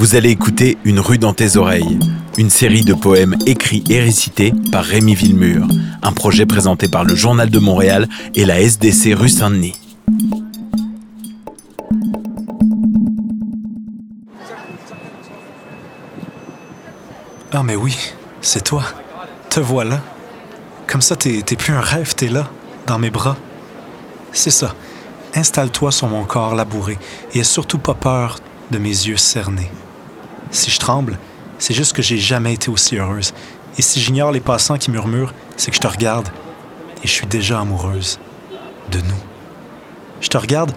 Vous allez écouter Une rue dans tes oreilles, une série de poèmes écrits et récités par Rémi Villemur, un projet présenté par le Journal de Montréal et la SDC rue Saint-Denis. Ah mais oui, c'est toi. Te voilà. Comme ça, t'es plus un rêve, t'es là, dans mes bras. C'est ça. Installe-toi sur mon corps labouré et aie surtout pas peur de mes yeux cernés. Si je tremble, c'est juste que j'ai jamais été aussi heureuse. Et si j'ignore les passants qui murmurent, c'est que je te regarde et je suis déjà amoureuse de nous. Je te regarde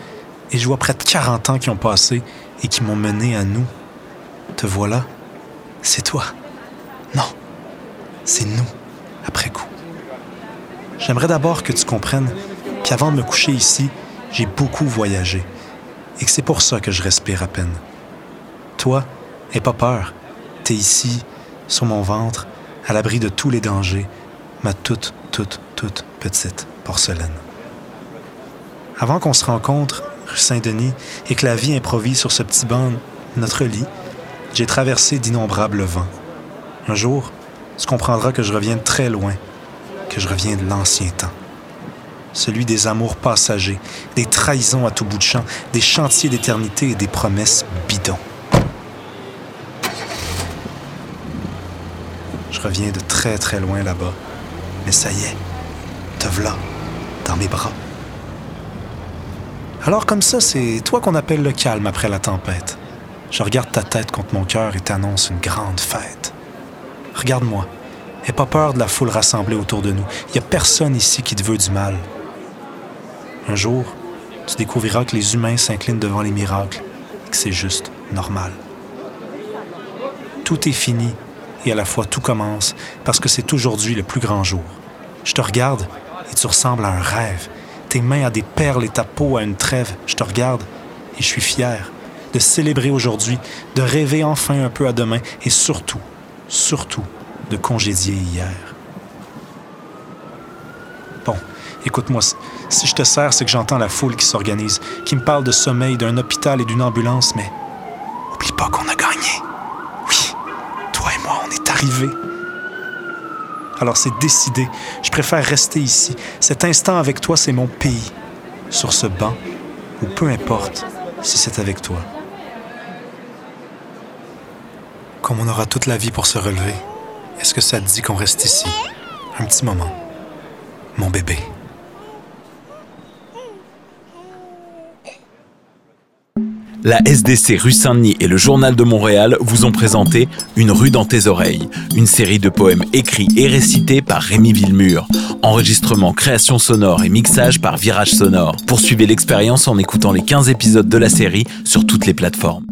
et je vois près de 40 ans qui ont passé et qui m'ont mené à nous. Te voilà, c'est toi. Non, c'est nous, après coup. J'aimerais d'abord que tu comprennes qu'avant de me coucher ici, j'ai beaucoup voyagé et que c'est pour ça que je respire à peine. Toi, N'aie pas peur. T'es ici, sur mon ventre, à l'abri de tous les dangers, ma toute, toute, toute petite porcelaine. Avant qu'on se rencontre, rue Saint-Denis, et que la vie improvise sur ce petit banc, notre lit, j'ai traversé d'innombrables vents. Un jour, tu comprendras que je reviens de très loin, que je reviens de l'ancien temps. Celui des amours passagers, des trahisons à tout bout de champ, des chantiers d'éternité et des promesses bidons. Reviens de très très loin là-bas. Mais ça y est, te voilà, dans mes bras. Alors comme ça, c'est toi qu'on appelle le calme après la tempête. Je regarde ta tête contre mon cœur et t'annonce une grande fête. Regarde-moi. N'aie pas peur de la foule rassemblée autour de nous. Il n'y a personne ici qui te veut du mal. Un jour, tu découvriras que les humains s'inclinent devant les miracles et que c'est juste normal. Tout est fini et à la fois tout commence parce que c'est aujourd'hui le plus grand jour. Je te regarde et tu ressembles à un rêve. Tes mains à des perles et ta peau à une trêve. Je te regarde et je suis fier de célébrer aujourd'hui, de rêver enfin un peu à demain et surtout, surtout, de congédier hier. Bon, écoute-moi, si je te sers, c'est que j'entends la foule qui s'organise, qui me parle de sommeil, d'un hôpital et d'une ambulance, mais oublie pas qu'on a gagné. Alors c'est décidé. Je préfère rester ici. Cet instant avec toi, c'est mon pays. Sur ce banc, ou peu importe si c'est avec toi. Comme on aura toute la vie pour se relever, est-ce que ça te dit qu'on reste ici? Un petit moment. Mon bébé. La SDC rue Saint-Denis et le Journal de Montréal vous ont présenté Une rue dans tes oreilles, une série de poèmes écrits et récités par Rémi Villemur. Enregistrement, création sonore et mixage par Virage Sonore. Poursuivez l'expérience en écoutant les 15 épisodes de la série sur toutes les plateformes.